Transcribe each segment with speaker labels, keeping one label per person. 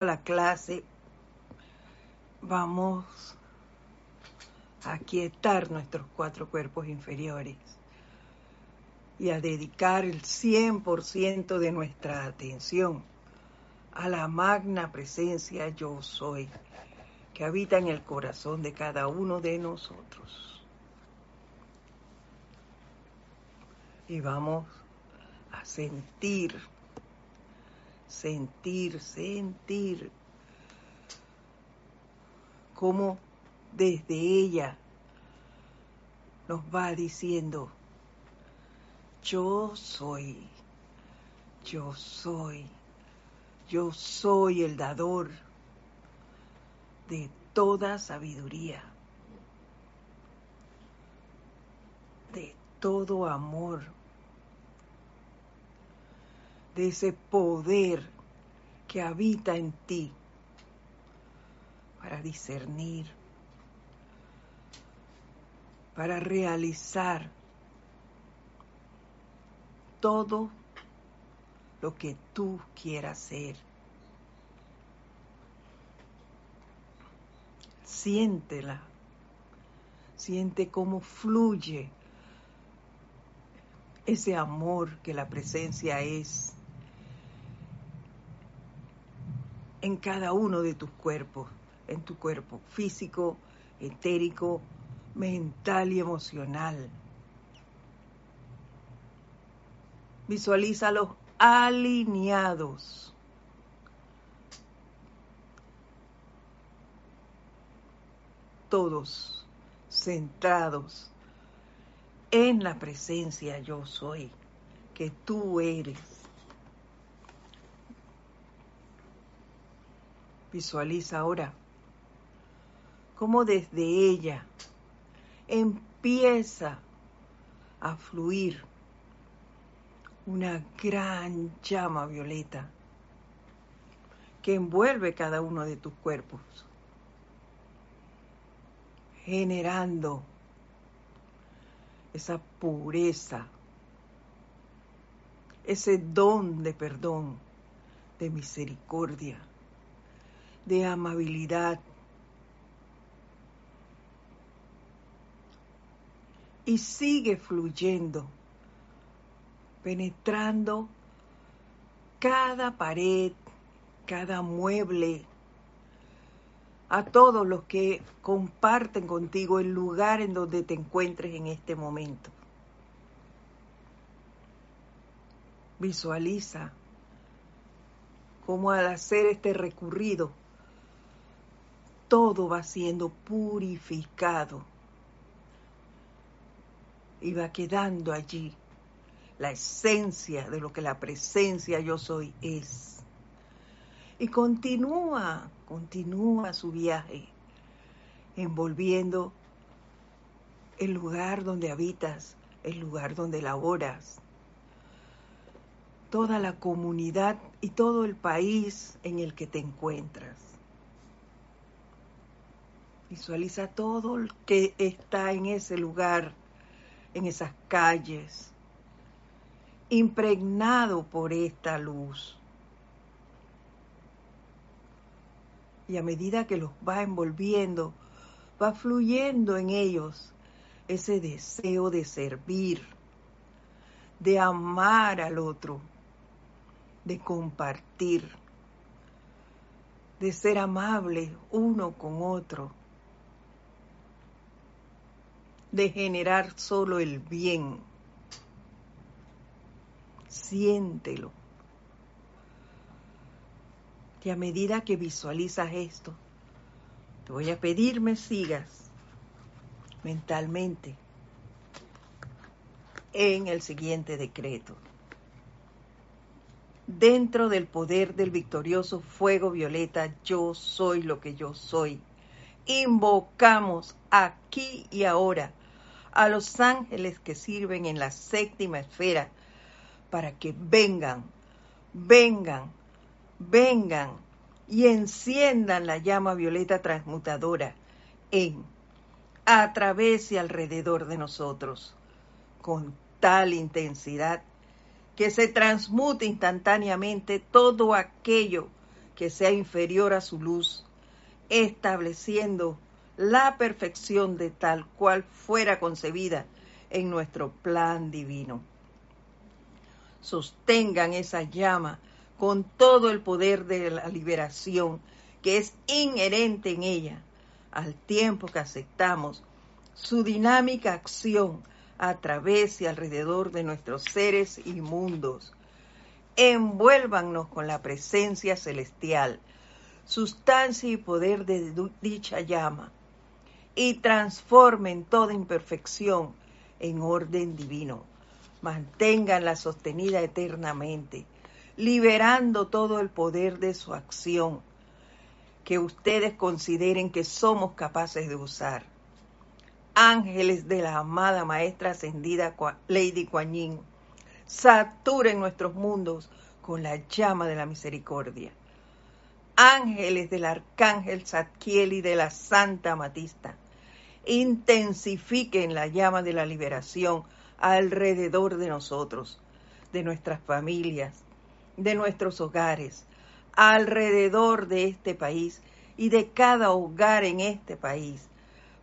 Speaker 1: la clase vamos a quietar nuestros cuatro cuerpos inferiores y a dedicar el 100% de nuestra atención a la magna presencia yo soy que habita en el corazón de cada uno de nosotros. Y vamos a sentir, sentir, sentir cómo desde ella nos va diciendo, yo soy, yo soy, yo soy el dador de toda sabiduría, de todo amor, de ese poder que habita en ti para discernir, para realizar todo lo que tú quieras ser. Siéntela, siente cómo fluye ese amor que la presencia es en cada uno de tus cuerpos, en tu cuerpo físico, etérico, mental y emocional. Visualízalos alineados. Todos centrados en la presencia yo soy, que tú eres. Visualiza ahora. Cómo desde ella empieza a fluir una gran llama violeta que envuelve cada uno de tus cuerpos, generando esa pureza, ese don de perdón, de misericordia, de amabilidad. Y sigue fluyendo penetrando cada pared, cada mueble, a todos los que comparten contigo el lugar en donde te encuentres en este momento. Visualiza cómo al hacer este recurrido, todo va siendo purificado y va quedando allí la esencia de lo que la presencia yo soy es. Y continúa, continúa su viaje, envolviendo el lugar donde habitas, el lugar donde laboras, toda la comunidad y todo el país en el que te encuentras. Visualiza todo el que está en ese lugar, en esas calles, impregnado por esta luz. Y a medida que los va envolviendo, va fluyendo en ellos ese deseo de servir, de amar al otro, de compartir, de ser amables uno con otro, de generar solo el bien siéntelo. Y a medida que visualizas esto, te voy a pedir me sigas mentalmente en el siguiente decreto. Dentro del poder del victorioso fuego violeta, yo soy lo que yo soy. Invocamos aquí y ahora a los ángeles que sirven en la séptima esfera para que vengan, vengan, vengan y enciendan la llama violeta transmutadora en, a través y alrededor de nosotros, con tal intensidad que se transmute instantáneamente todo aquello que sea inferior a su luz, estableciendo la perfección de tal cual fuera concebida en nuestro plan divino. Sostengan esa llama con todo el poder de la liberación que es inherente en ella, al tiempo que aceptamos su dinámica acción a través y alrededor de nuestros seres y mundos. Envuélvannos con la presencia celestial, sustancia y poder de dicha llama, y transformen toda imperfección en orden divino. Manténganla sostenida eternamente, liberando todo el poder de su acción que ustedes consideren que somos capaces de usar ángeles de la amada Maestra Ascendida Lady Kuan Yin, saturen nuestros mundos con la llama de la misericordia. Ángeles del Arcángel Zadkiel y de la Santa Matista, intensifiquen la llama de la liberación alrededor de nosotros, de nuestras familias, de nuestros hogares, alrededor de este país y de cada hogar en este país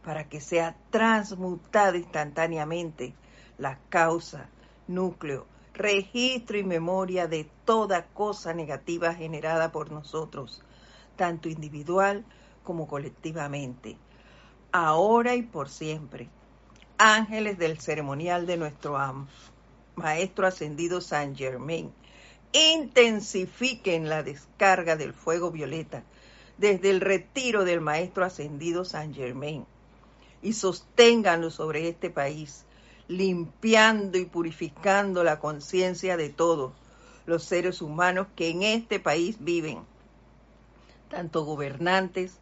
Speaker 1: para que sea transmutada instantáneamente la causa, núcleo, registro y memoria de toda cosa negativa generada por nosotros, tanto individual como colectivamente, ahora y por siempre. Ángeles del ceremonial de nuestro Maestro Ascendido San Germain, intensifiquen la descarga del fuego violeta desde el retiro del Maestro Ascendido San Germain y sosténganlo sobre este país, limpiando y purificando la conciencia de todos los seres humanos que en este país viven, tanto gobernantes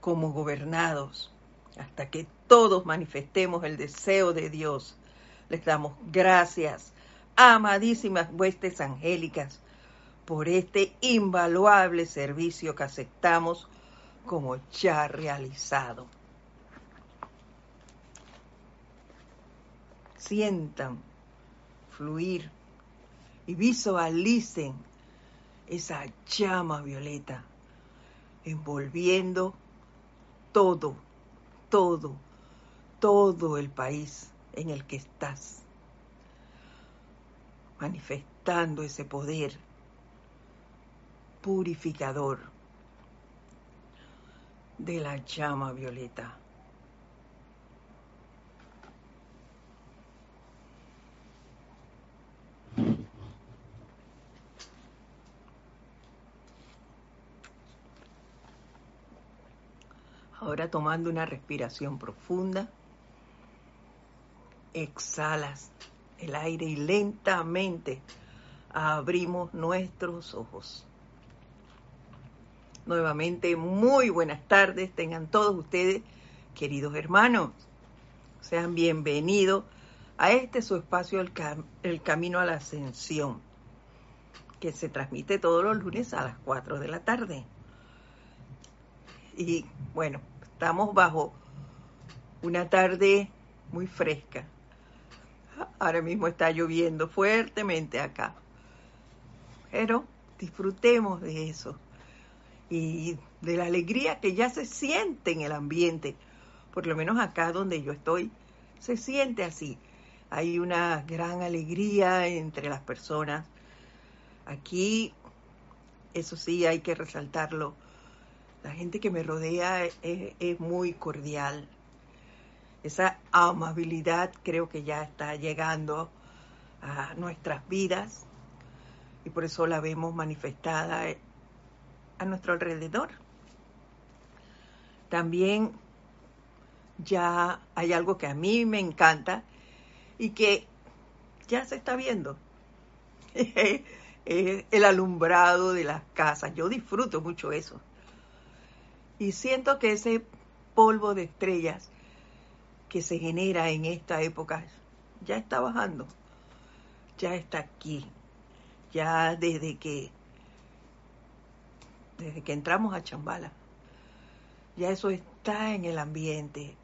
Speaker 1: como gobernados, hasta que todos manifestemos el deseo de Dios. Les damos gracias, amadísimas huestes angélicas, por este invaluable servicio que aceptamos como ya realizado. sientan fluir y visualicen esa llama violeta envolviendo todo, todo, todo el país en el que estás, manifestando ese poder purificador de la llama violeta. Tomando una respiración profunda, exhalas el aire y lentamente abrimos nuestros ojos. Nuevamente, muy buenas tardes, tengan todos ustedes, queridos hermanos. Sean bienvenidos a este su espacio, el, el Camino a la Ascensión, que se transmite todos los lunes a las 4 de la tarde. Y bueno, Estamos bajo una tarde muy fresca. Ahora mismo está lloviendo fuertemente acá. Pero disfrutemos de eso y de la alegría que ya se siente en el ambiente. Por lo menos acá donde yo estoy, se siente así. Hay una gran alegría entre las personas. Aquí, eso sí, hay que resaltarlo la gente que me rodea es, muy cordial. Esa amabilidad creo que ya está llegando a nuestras vidas y por eso la vemos manifestada a nuestro alrededor. También ya hay algo que a mí me encanta y que ya se está viendo. el alumbrado de las casas. Yo disfruto mucho eso. Y siento que ese polvo de estrellas que se genera en esta época ya está bajando, ya está aquí, ya desde que desde que entramos a Chambala, ya eso está en el ambiente,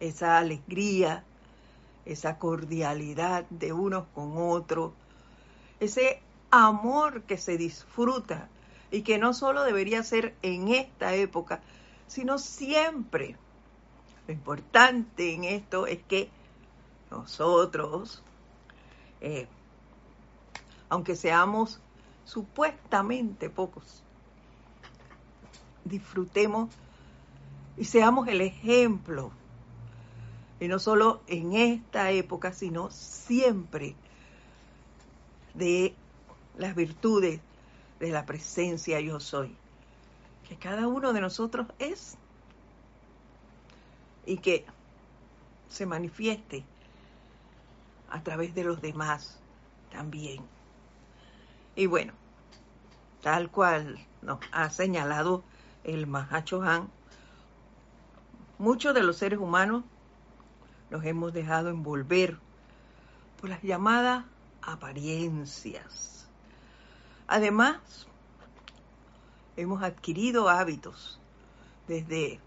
Speaker 1: esa alegría, esa cordialidad de unos con otros, ese amor que se disfruta y que no solo debería ser en esta época, sino siempre. Lo importante en esto es que nosotros, eh, aunque seamos supuestamente pocos, disfrutemos y seamos el ejemplo. Y no solo en esta época, sino siempre de las virtudes de la presencia yo soy, que cada uno de nosotros es y que se manifieste a través de los demás también. Y bueno, tal cual nos ha señalado el Mahacho Han, muchos de los seres humanos nos hemos dejado envolver por las llamadas apariencias. Además, hemos adquirido hábitos desde,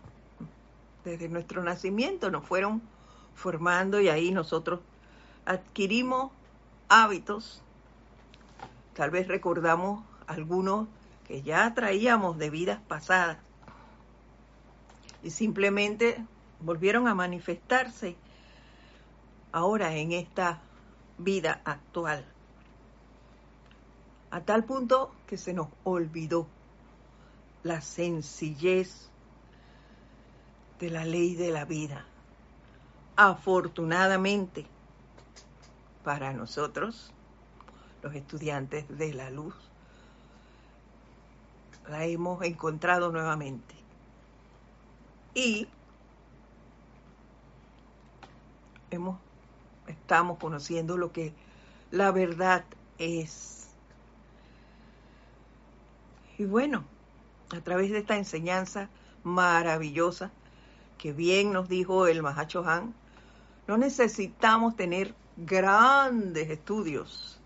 Speaker 1: desde nuestro nacimiento, nos fueron formando y ahí nosotros adquirimos hábitos. Tal vez recordamos algunos que ya traíamos de vidas pasadas y simplemente volvieron a manifestarse ahora en esta vida actual. A tal punto que se nos olvidó la sencillez de la ley de la vida. Afortunadamente, para nosotros, los estudiantes de la luz, la hemos encontrado nuevamente. Y hemos, estamos conociendo lo que la verdad es. Y bueno, a través de esta enseñanza maravillosa que bien nos dijo el Mahacho Han, no necesitamos tener grandes estudios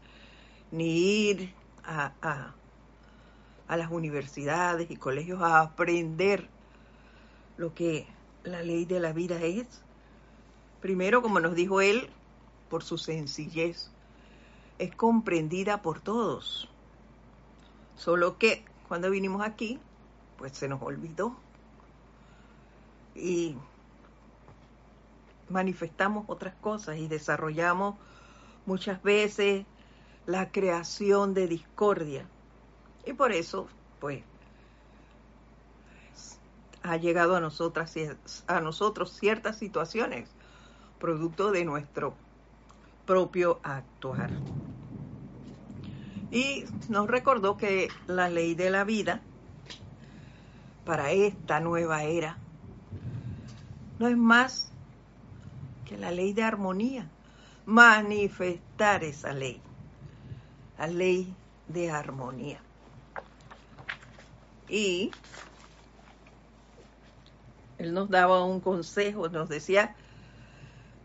Speaker 1: ni ir a, a, a las universidades y colegios a aprender lo que la ley de la vida es. Primero, como nos dijo él, por su sencillez, es comprendida por todos. Solo que cuando vinimos aquí, pues se nos olvidó. Y manifestamos otras cosas y desarrollamos muchas veces la creación de discordia. Y por eso, pues, ha llegado a nosotras a nosotros ciertas situaciones producto de nuestro propio actuar. Y nos recordó que la ley de la vida para esta nueva era no es más que la ley de armonía, manifestar esa ley, la ley de armonía. Y él nos daba un consejo, nos decía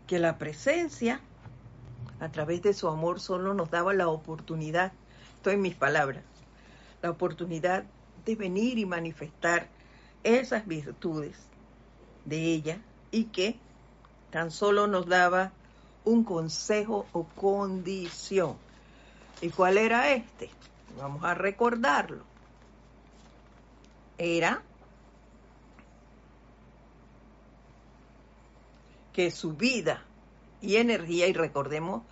Speaker 1: que la presencia, a través de su amor, solo nos daba la oportunidad, esto en mis palabras, la oportunidad venir y manifestar esas virtudes de ella y que tan solo nos daba un consejo o condición. ¿Y cuál era este? Vamos a recordarlo. Era que su vida y energía, y recordemos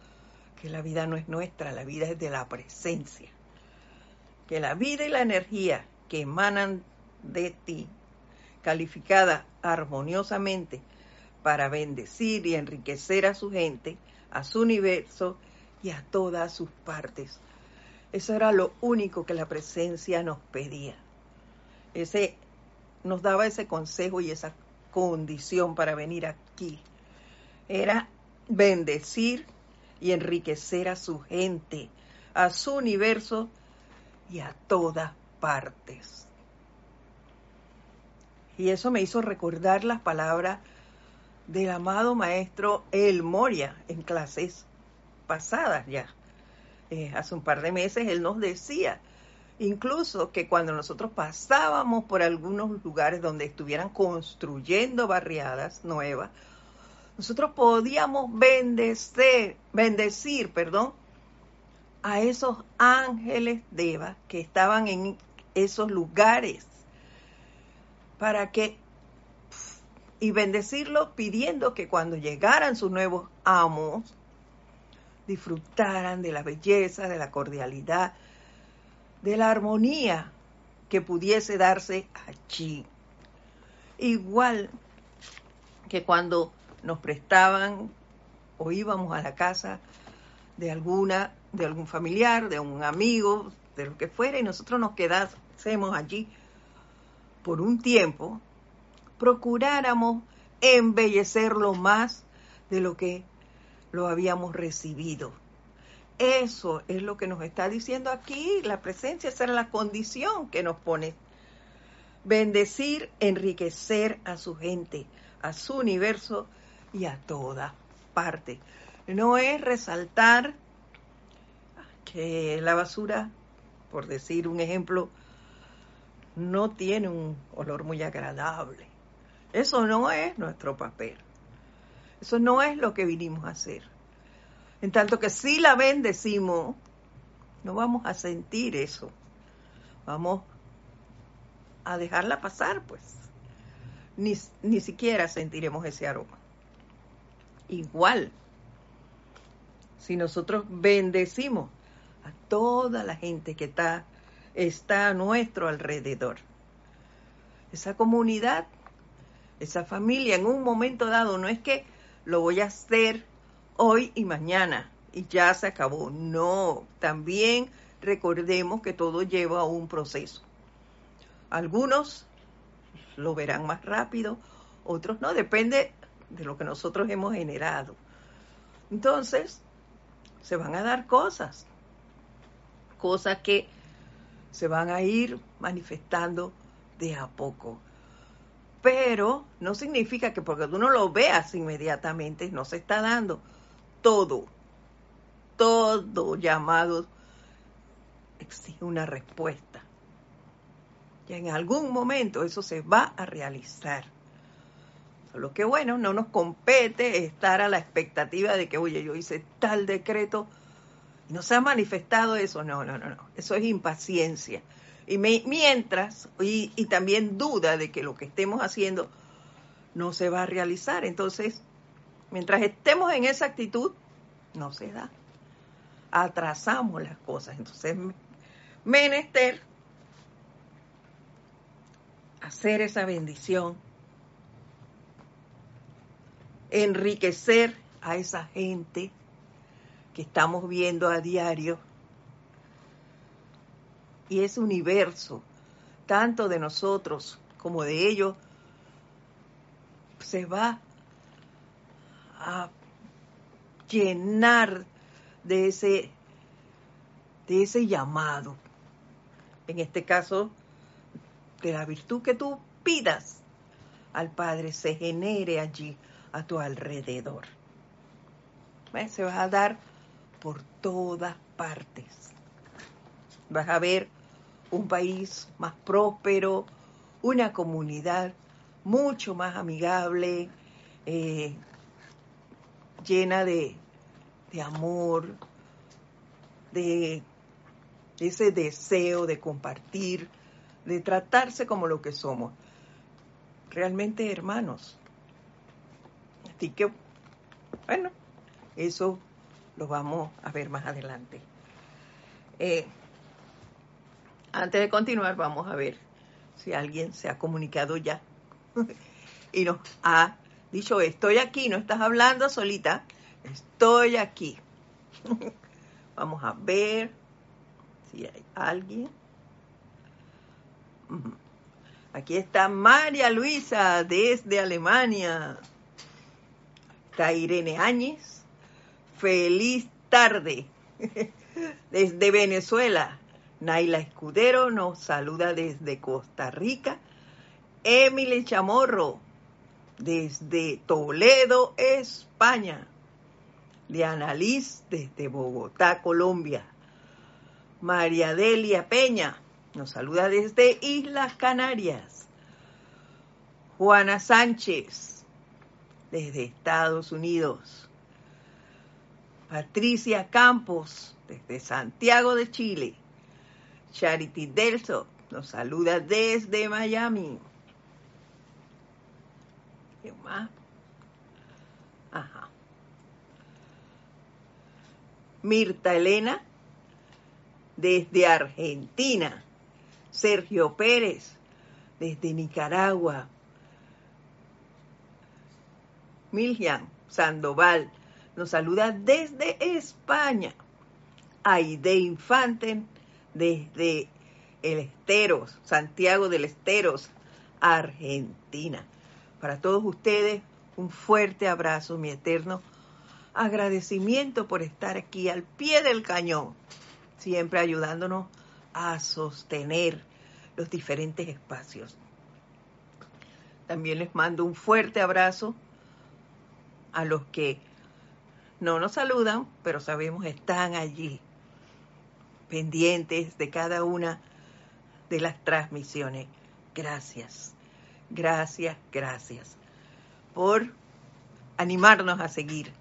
Speaker 1: que la vida no es nuestra, la vida es de la presencia, que la vida y la energía que emanan de ti, calificada armoniosamente para bendecir y enriquecer a su gente, a su universo y a todas sus partes. Eso era lo único que la presencia nos pedía. Ese nos daba ese consejo y esa condición para venir aquí era bendecir y enriquecer a su gente, a su universo y a todas partes. Y eso me hizo recordar las palabras del amado maestro El Moria en clases pasadas ya. Eh, hace un par de meses él nos decía, incluso que cuando nosotros pasábamos por algunos lugares donde estuvieran construyendo barriadas nuevas, nosotros podíamos bendecir, bendecir, perdón, a esos ángeles de Eva que estaban en esos lugares para que y bendecirlos pidiendo que cuando llegaran sus nuevos amos disfrutaran de la belleza, de la cordialidad, de la armonía que pudiese darse allí. Igual que cuando nos prestaban o íbamos a la casa de alguna, de algún familiar, de un amigo, de lo que fuera, y nosotros nos quedásemos allí por un tiempo, procuráramos embellecerlo más de lo que lo habíamos recibido. Eso es lo que nos está diciendo aquí, la presencia, esa es la condición que nos pone. Bendecir, enriquecer a su gente, a su universo y a toda parte. No es resaltar que la basura, por decir un ejemplo, no tiene un olor muy agradable. Eso no es nuestro papel. Eso no es lo que vinimos a hacer. En tanto que si la bendecimos, no vamos a sentir eso. Vamos a dejarla pasar, pues. Ni, ni siquiera sentiremos ese aroma. Igual, si nosotros bendecimos a toda la gente que está, está a nuestro alrededor, esa comunidad, esa familia, en un momento dado, no es que lo voy a hacer hoy y mañana y ya se acabó. No, también recordemos que todo lleva a un proceso. Algunos lo verán más rápido, otros no, depende de lo que nosotros hemos generado. Entonces, se van a dar cosas, cosas que se van a ir manifestando de a poco. Pero no significa que porque tú no lo veas inmediatamente, no se está dando todo, todo llamado exige una respuesta. Y en algún momento eso se va a realizar. Lo que bueno, no nos compete estar a la expectativa de que, oye, yo hice tal decreto y no se ha manifestado eso. No, no, no, no. Eso es impaciencia. Y mientras, y, y también duda de que lo que estemos haciendo no se va a realizar. Entonces, Mientras estemos en esa actitud, no se da. Atrasamos las cosas. Entonces, menester hacer esa bendición, enriquecer a esa gente que estamos viendo a diario y ese universo, tanto de nosotros como de ellos, se va a llenar de ese, de ese llamado. En este caso, de la virtud que tú pidas al Padre se genere allí a tu alrededor. Se va a dar por todas partes. Vas a ver un país más próspero, una comunidad mucho más amigable, eh, llena de, amor, de ese deseo de compartir, de tratarse como lo que somos. Realmente hermanos. Así que, bueno, eso lo vamos a ver más adelante. Eh, antes de continuar, vamos a ver si alguien se ha comunicado ya y nos ha dicho, estoy aquí, no estás hablando solita, estoy aquí. Vamos a ver si hay alguien. Aquí está María Luisa desde Alemania. Está Irene Áñez. Feliz tarde. Desde Venezuela. Naila Escudero nos saluda desde Costa Rica. Emily Chamorro desde Toledo, España. Diana Liz desde Bogotá, Colombia. María Delia Peña nos saluda desde Islas Canarias. Juana Sánchez desde Estados Unidos. Patricia Campos desde Santiago de Chile. Charity Delso nos saluda desde Miami. ¿Qué más? Ajá. Mirta Elena, desde Argentina. Sergio Pérez, desde Nicaragua. Miljan Sandoval, nos saluda desde España. Aide Infante, desde el Esteros, Santiago del Esteros, Argentina. Para todos ustedes, un fuerte abrazo, mi eterno agradecimiento por estar aquí al pie del cañón, siempre ayudándonos a sostener los diferentes espacios. También les mando un fuerte abrazo a los que no nos saludan, pero sabemos están allí, pendientes de cada una de las transmisiones. Gracias, gracias, gracias por animarnos a seguir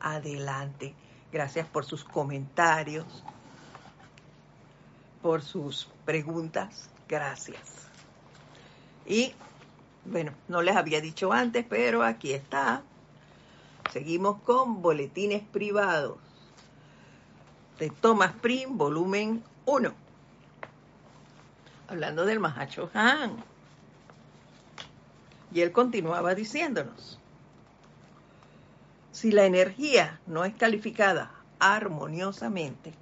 Speaker 1: adelante. Gracias por sus comentarios, por sus preguntas. Gracias. Y bueno, no les había dicho antes, pero aquí está. Seguimos con boletines privados de Thomas Prim, volumen 1. Hablando del Mahacho Han. Y él continuaba diciéndonos, si la energía no es calificada armoniosamente,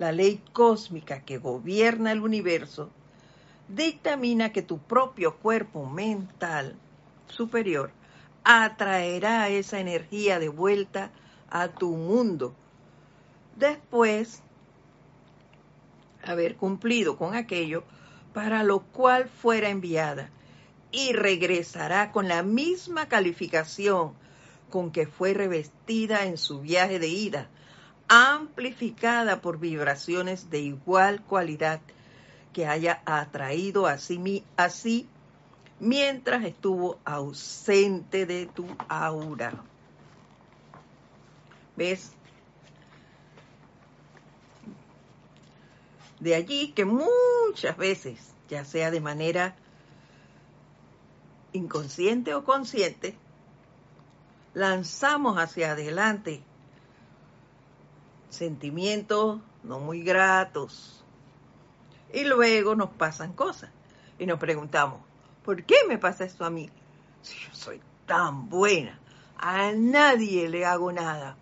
Speaker 1: la ley cósmica que gobierna el universo dictamina que tu propio cuerpo mental superior atraerá esa energía de vuelta a tu mundo. Después haber cumplido con aquello para lo cual fuera enviada y regresará con la misma calificación con que fue revestida en su viaje de ida, amplificada por vibraciones de igual cualidad que haya atraído a sí, así mientras estuvo ausente de tu aura. ¿Ves? De allí que muchas veces, ya sea de manera inconsciente o consciente, lanzamos hacia adelante sentimientos no muy gratos y luego nos pasan cosas y nos preguntamos, ¿Por qué me pasa esto a mí? Si yo soy tan buena, a nadie le hago nada.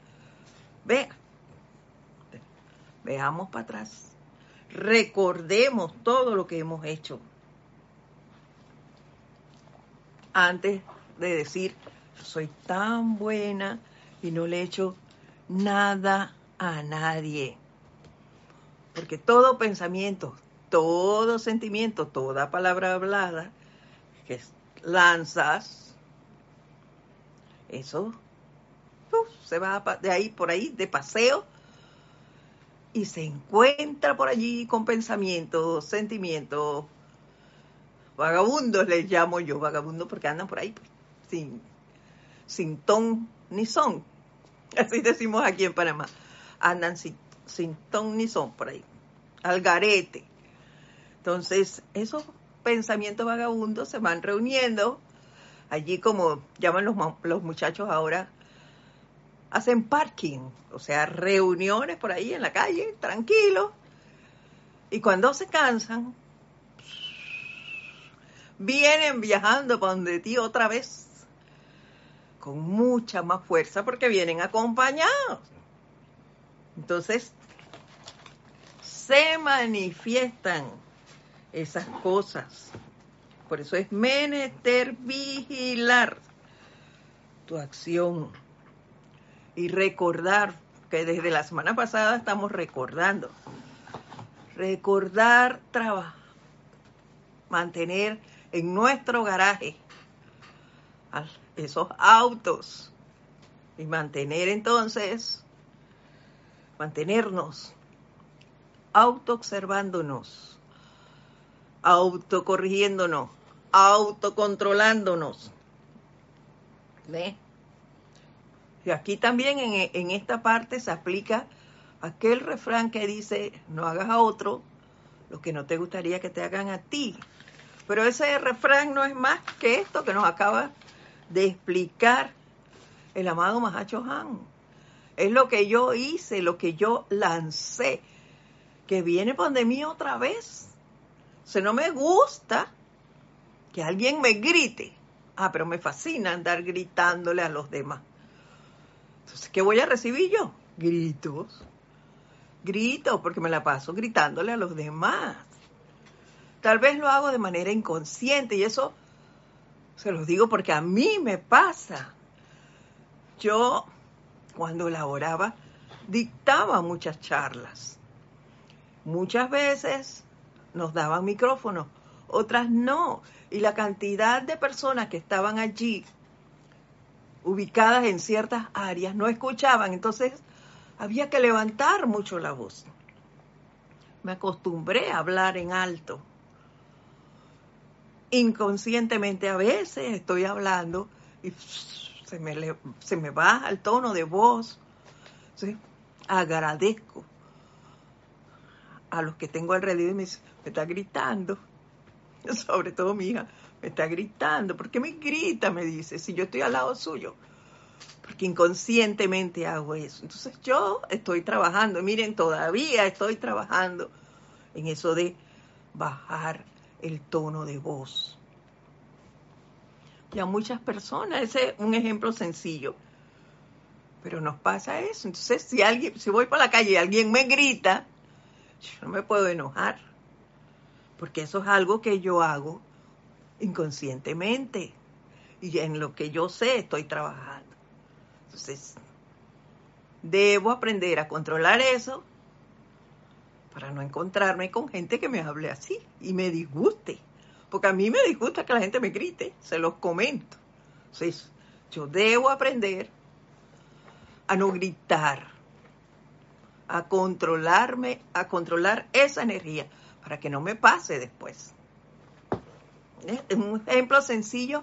Speaker 1: Ve, veamos para atrás. Recordemos todo lo que hemos hecho. Antes de decir, yo soy tan buena y no le he hecho nada a nadie. Porque todo pensamiento, todo sentimiento, toda palabra hablada que lanzas, eso se va de ahí por ahí de paseo y se encuentra por allí con pensamientos, sentimientos, vagabundos les llamo yo, vagabundos porque andan por ahí pues, sin, sin ton ni son. Así decimos aquí en Panamá. Andan sin, sin ton ni son por ahí. Al garete. Entonces, eso pensamientos vagabundos se van reuniendo. Allí, como llaman los, los muchachos ahora, hacen parking, o sea, reuniones por ahí en la calle, tranquilos. Y cuando se cansan, vienen viajando para donde ti otra vez, con mucha más fuerza, porque vienen acompañados. Entonces, se manifiestan esas cosas. Por eso es menester vigilar tu acción y recordar que desde la semana pasada estamos recordando. Recordar trabajar, mantener en nuestro garaje esos autos y mantener entonces, mantenernos auto-observándonos autocorrigiéndonos, autocontrolándonos. ¿Ve? Y aquí también en, en esta parte se aplica aquel refrán que dice, no hagas a otro lo que no te gustaría que te hagan a ti. Pero ese refrán no es más que esto que nos acaba de explicar el amado Mahacho Han. Es lo que yo hice, lo que yo lancé. Que viene pandemia otra vez. O no me gusta que alguien me grite. Ah, pero me fascina andar gritándole a los demás. Entonces, ¿qué voy a recibir yo? Gritos. Gritos, porque me la paso gritándole a los demás. Tal vez lo hago de manera inconsciente y eso se los digo porque a mí me pasa. Yo, cuando elaboraba, dictaba muchas charlas. Muchas veces nos daban micrófonos, otras no. Y la cantidad de personas que estaban allí, ubicadas en ciertas áreas, no escuchaban. Entonces, había que levantar mucho la voz. Me acostumbré a hablar en alto inconscientemente a veces estoy hablando y se me, se me baja el tono de voz. Agradezco a los que tengo alrededor y me, me está gritando, sobre todo mi hija, me está gritando. ¿Por qué me grita? Me dice, si yo estoy al lado suyo. Porque inconscientemente hago eso. Entonces yo estoy trabajando, miren, todavía estoy trabajando en eso de bajar el tono de voz. Y a muchas personas, ese es un ejemplo sencillo. Pero nos pasa eso. Entonces, si alguien, si voy por la calle y alguien me grita, yo no me puedo enojar. Porque eso es algo que yo hago inconscientemente. Y en lo que yo sé estoy trabajando. Entonces, debo aprender a controlar eso para no encontrarme con gente que me hable así y me disguste. Porque a mí me disgusta que la gente me grite, se los comento. Entonces, yo debo aprender a no gritar, a controlarme, a controlar esa energía para que no me pase después. Es un ejemplo sencillo,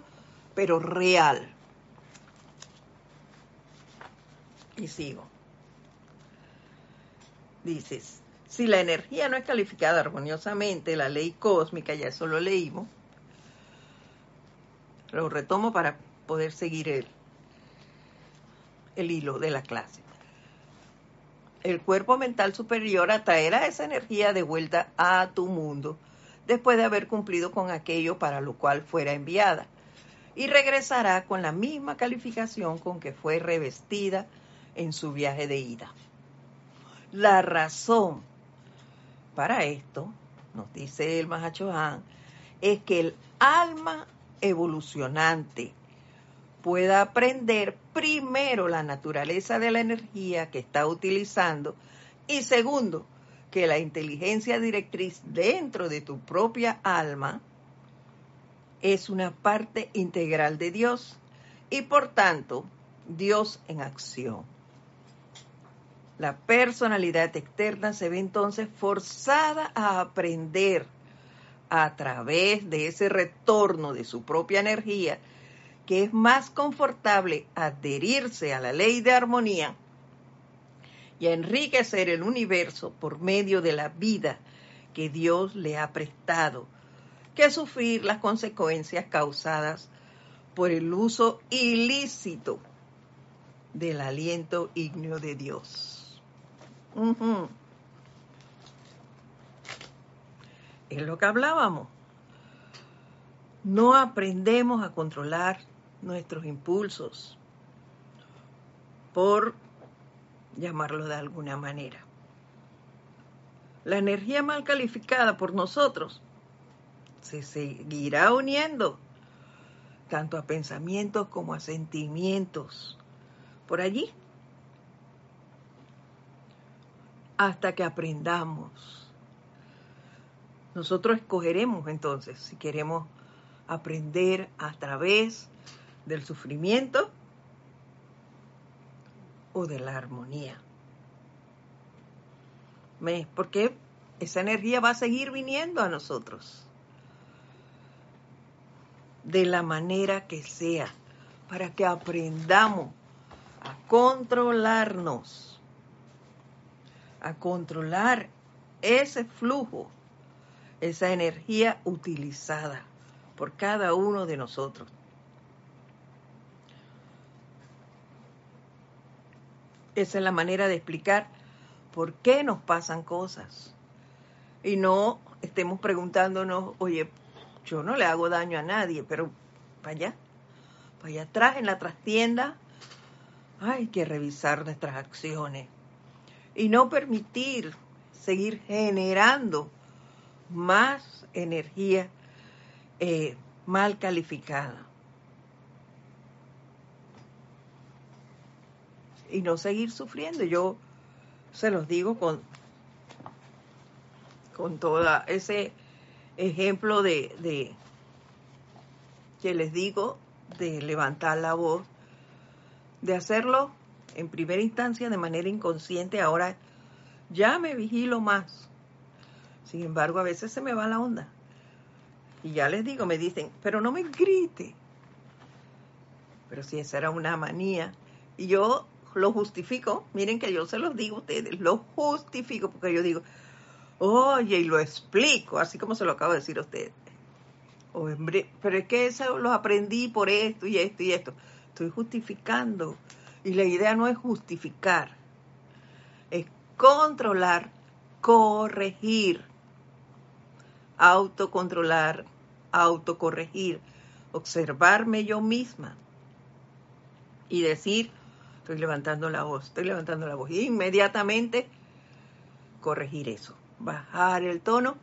Speaker 1: pero real. Y sigo. Dices, si la energía no es calificada armoniosamente, la ley cósmica, ya eso lo leímos, lo retomo para poder seguir el, el hilo de la clase. El cuerpo mental superior atraerá esa energía de vuelta a tu mundo después de haber cumplido con aquello para lo cual fuera enviada y regresará con la misma calificación con que fue revestida en su viaje de ida. La razón para esto, nos dice el Mahachohan, es que el alma evolucionante pueda aprender primero la naturaleza de la energía que está utilizando y segundo, que la inteligencia directriz dentro de tu propia alma es una parte integral de Dios y por tanto Dios en acción. La personalidad externa se ve entonces forzada a aprender a través de ese retorno de su propia energía que es más confortable adherirse a la ley de armonía y a enriquecer el universo por medio de la vida que Dios le ha prestado, que sufrir las consecuencias causadas por el uso ilícito del aliento ígneo de Dios. Es lo que hablábamos. No aprendemos a controlar nuestros impulsos, por llamarlo de alguna manera. La energía mal calificada por nosotros se seguirá uniendo tanto a pensamientos como a sentimientos por allí hasta que aprendamos. Nosotros escogeremos entonces si queremos aprender a través del sufrimiento o de la armonía. Porque esa energía va a seguir viniendo a nosotros de la manera que sea, para que aprendamos a controlarnos a controlar ese flujo esa energía utilizada por cada uno de nosotros. Esa es la manera de explicar por qué nos pasan cosas. Y no estemos preguntándonos, oye, yo no le hago daño a nadie, pero para allá, para allá atrás en la trastienda, hay que revisar nuestras acciones y no permitir seguir generando más energía eh, mal calificada. Y no seguir sufriendo. Yo se los digo con, con todo ese ejemplo de, de que les digo de levantar la voz, de hacerlo en primera instancia de manera inconsciente, ahora ya me vigilo más. Sin embargo, a veces se me va la onda. Y ya les digo, me dicen, pero no me grite. Pero si esa era una manía. Y yo lo justifico, miren que yo se los digo a ustedes, lo justifico porque yo digo, oye, y lo explico, así como se lo acabo de decir a ustedes. pero es que eso lo aprendí por esto y esto y esto. Estoy justificando. Y la idea no es justificar, es controlar, corregir, autocontrolar, autocorregir, observarme yo misma y decir, estoy levantando la voz, estoy levantando la voz, y inmediatamente corregir eso, bajar el tono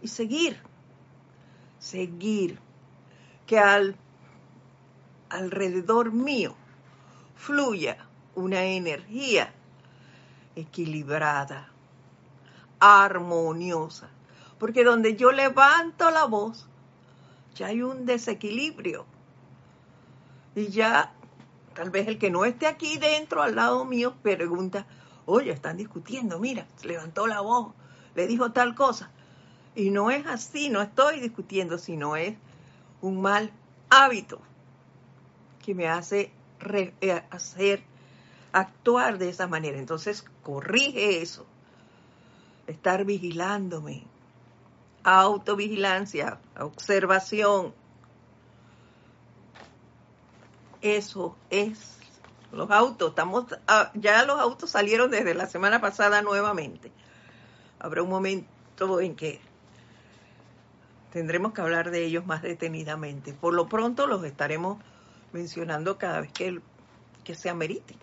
Speaker 1: y seguir, seguir, que al alrededor mío fluya una energía equilibrada, armoniosa, porque donde yo levanto la voz, ya hay un desequilibrio. Y ya, tal vez el que no esté aquí dentro, al lado mío, pregunta, oye, están discutiendo, mira, levantó la voz, le dijo tal cosa. Y no es así, no estoy discutiendo, sino es un mal hábito que me hace eh, hacer, actuar de esa manera. Entonces, corrige eso. Estar vigilándome. Autovigilancia, observación. Eso es los autos. Estamos, ah, ya los autos salieron desde la semana pasada nuevamente. Habrá un momento en que tendremos que hablar de ellos más detenidamente. Por lo pronto los estaremos mencionando cada vez que, que se amerite.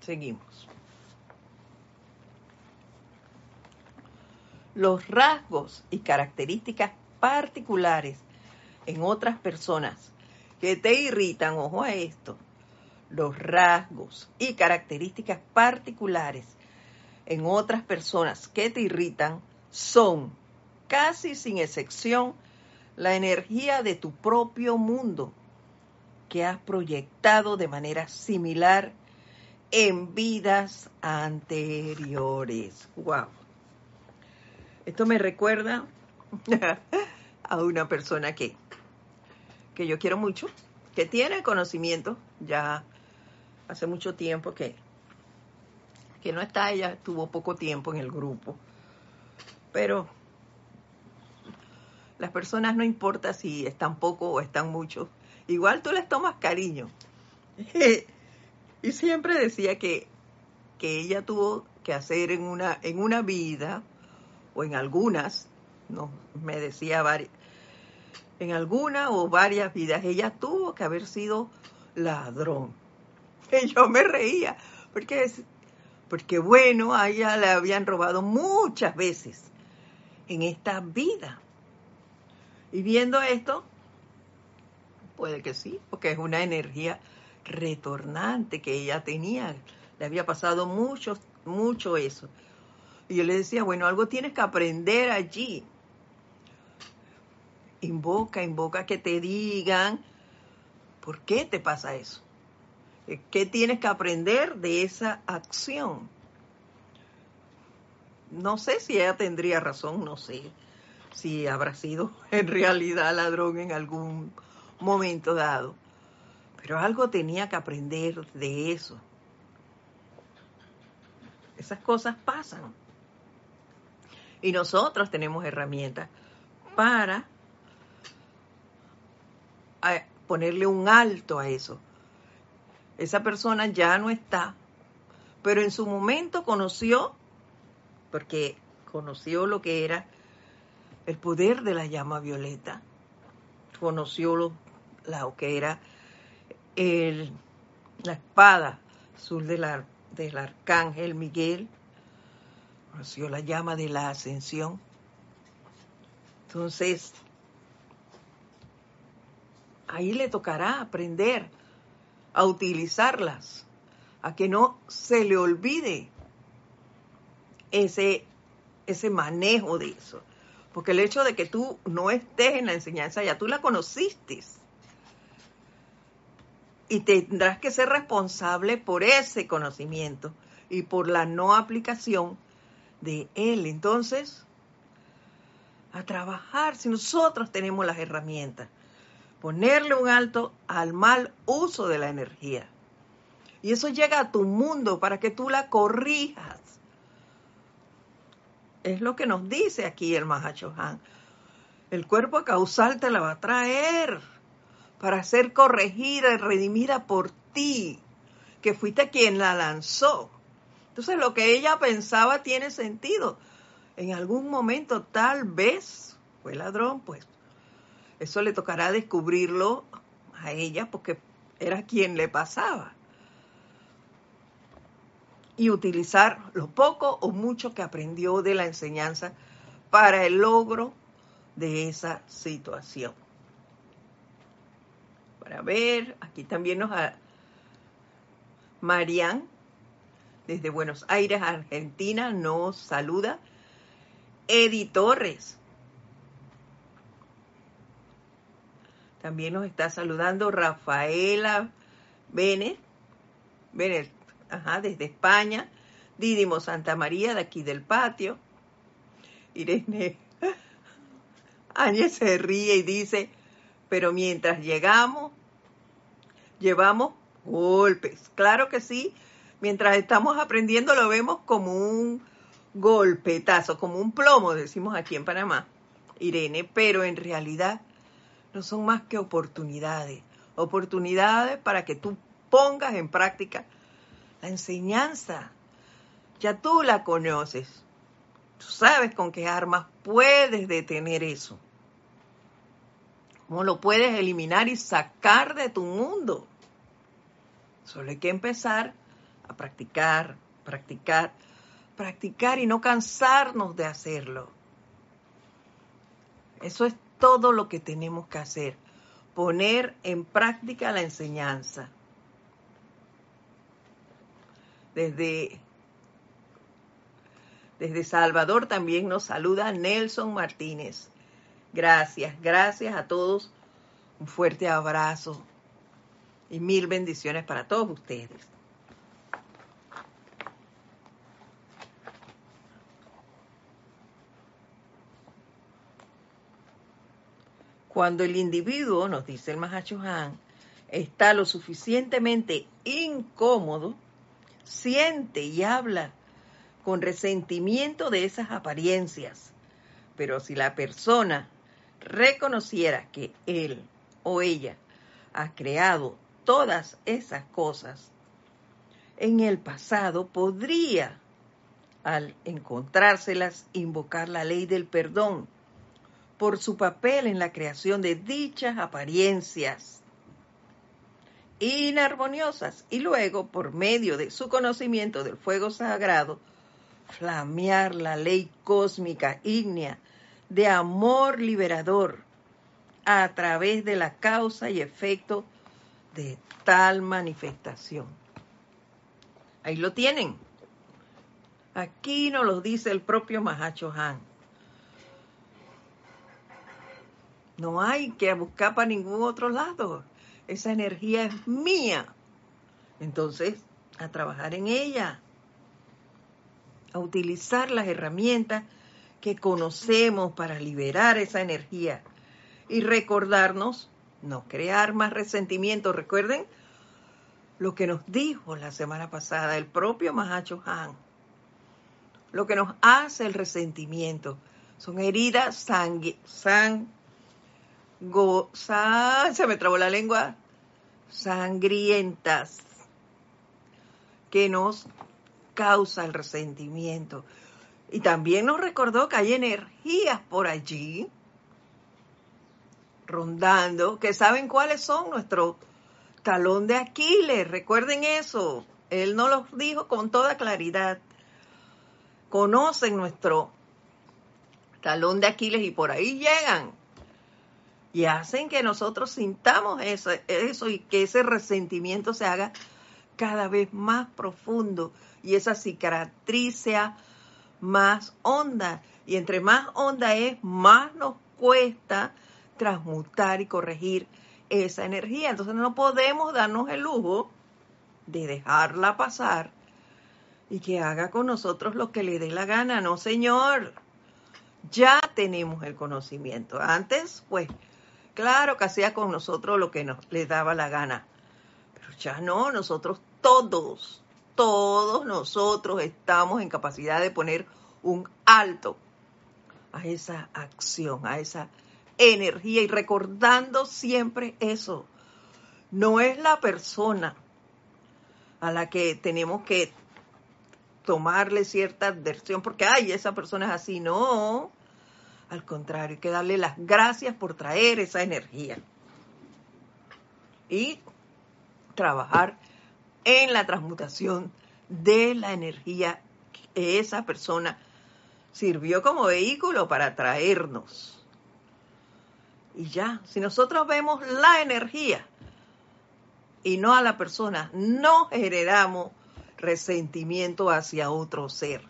Speaker 1: Seguimos. Los rasgos y características particulares en otras personas que te irritan, ojo a esto, los rasgos y características particulares en otras personas que te irritan son, casi sin excepción, la energía de tu propio mundo que has proyectado de manera similar en vidas anteriores. Wow. Esto me recuerda a una persona que, que yo quiero mucho, que tiene conocimiento, ya hace mucho tiempo que, que no está, ella tuvo poco tiempo en el grupo, pero las personas no importa si están poco o están mucho, igual tú les tomas cariño. y siempre decía que, que ella tuvo que hacer en una, en una vida, o en algunas, no, me decía varias, en alguna o varias vidas, ella tuvo que haber sido ladrón. Y yo me reía, porque, porque bueno, a ella le habían robado muchas veces en esta vida. Y viendo esto, puede que sí, porque es una energía retornante que ella tenía. Le había pasado mucho, mucho eso. Y yo le decía, bueno, algo tienes que aprender allí. Invoca, invoca que te digan por qué te pasa eso. ¿Qué tienes que aprender de esa acción? No sé si ella tendría razón, no sé si habrá sido en realidad ladrón en algún momento dado. Pero algo tenía que aprender de eso. Esas cosas pasan. Y nosotros tenemos herramientas para ponerle un alto a eso. Esa persona ya no está, pero en su momento conoció, porque conoció lo que era el poder de la llama violeta, conoció lo, que era la espada azul del arcángel Miguel, conoció la llama de la ascensión. Entonces, ahí le tocará aprender a utilizarlas, a que no se le olvide ese, ese manejo de eso. Porque el hecho de que tú no estés en la enseñanza, ya tú la conociste. Y tendrás que ser responsable por ese conocimiento y por la no aplicación de él. Entonces, a trabajar si nosotros tenemos las herramientas ponerle un alto al mal uso de la energía. Y eso llega a tu mundo para que tú la corrijas. Es lo que nos dice aquí el Mahachohan. El cuerpo causal te la va a traer para ser corregida y redimida por ti, que fuiste quien la lanzó. Entonces lo que ella pensaba tiene sentido. En algún momento tal vez fue ladrón, pues eso le tocará descubrirlo a ella porque era quien le pasaba. Y utilizar lo poco o mucho que aprendió de la enseñanza para el logro de esa situación. Para ver, aquí también nos... Ha... Marian, desde Buenos Aires, Argentina, nos saluda. Editores, También nos está saludando Rafaela Bennett, Bennett ajá, desde España. Didimo Santa María, de aquí del patio. Irene Áñez se ríe y dice, pero mientras llegamos, llevamos golpes. Claro que sí, mientras estamos aprendiendo lo vemos como un golpetazo, como un plomo, decimos aquí en Panamá, Irene, pero en realidad no son más que oportunidades, oportunidades para que tú pongas en práctica la enseñanza. Ya tú la conoces. Tú sabes con qué armas puedes detener eso. ¿Cómo lo puedes eliminar y sacar de tu mundo? Solo hay que empezar a practicar, practicar, practicar y no cansarnos de hacerlo. Eso es todo lo que tenemos que hacer, poner en práctica la enseñanza. Desde, desde Salvador también nos saluda Nelson Martínez. Gracias, gracias a todos. Un fuerte abrazo y mil bendiciones para todos ustedes. Cuando el individuo, nos dice el Mahachohan, está lo suficientemente incómodo, siente y habla con resentimiento de esas apariencias. Pero si la persona reconociera que él o ella ha creado todas esas cosas, en el pasado podría, al encontrárselas, invocar la ley del perdón por su papel en la creación de dichas apariencias inarmoniosas y luego, por medio de su conocimiento del fuego sagrado, flamear la ley cósmica ígnea de amor liberador a través de la causa y efecto de tal manifestación. Ahí lo tienen. Aquí nos lo dice el propio Mahacho Han. No hay que buscar para ningún otro lado. Esa energía es mía. Entonces, a trabajar en ella, a utilizar las herramientas que conocemos para liberar esa energía y recordarnos, no crear más resentimiento. Recuerden lo que nos dijo la semana pasada el propio Mahacho Han. lo que nos hace el resentimiento. Son heridas sangue, sang, se me trabó la lengua, sangrientas, que nos causa el resentimiento. Y también nos recordó que hay energías por allí rondando, que saben cuáles son nuestro talón de Aquiles. Recuerden eso. Él nos lo dijo con toda claridad. Conocen nuestro talón de Aquiles y por ahí llegan y hacen que nosotros sintamos eso, eso y que ese resentimiento se haga cada vez más profundo y esa cicatriz sea más honda. Y entre más honda es, más nos cuesta transmutar y corregir esa energía. Entonces no podemos darnos el lujo de dejarla pasar y que haga con nosotros lo que le dé la gana. No, señor. Ya tenemos el conocimiento. Antes, pues, claro que hacía con nosotros lo que nos le daba la gana. Pero ya no, nosotros todos, todos nosotros estamos en capacidad de poner un alto a esa acción, a esa energía y recordando siempre eso. No es la persona a la que tenemos que tomarle cierta adversión porque, ay, esa persona es así. No, al contrario, hay que darle las gracias por traer esa energía. Y trabajar en la transmutación de la energía que esa persona sirvió como vehículo para traernos. Y ya, si nosotros vemos la energía y no a la persona, no generamos resentimiento hacia otro ser.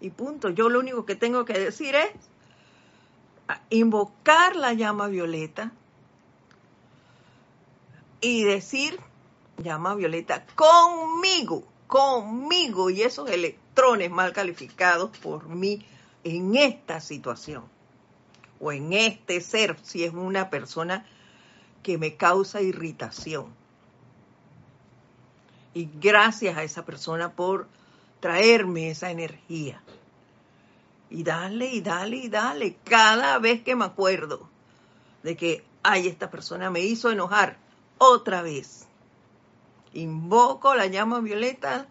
Speaker 1: Y punto. Yo lo único que tengo que decir es invocar la llama violeta y decir, llama violeta, conmigo, conmigo y esos electrones mal calificados por mí en esta situación o en este ser si es una persona que me causa irritación. Y gracias a esa persona por traerme esa energía. Y dale, y dale, y dale. Cada vez que me acuerdo de que, ay, esta persona me hizo enojar otra vez. Invoco la llama violeta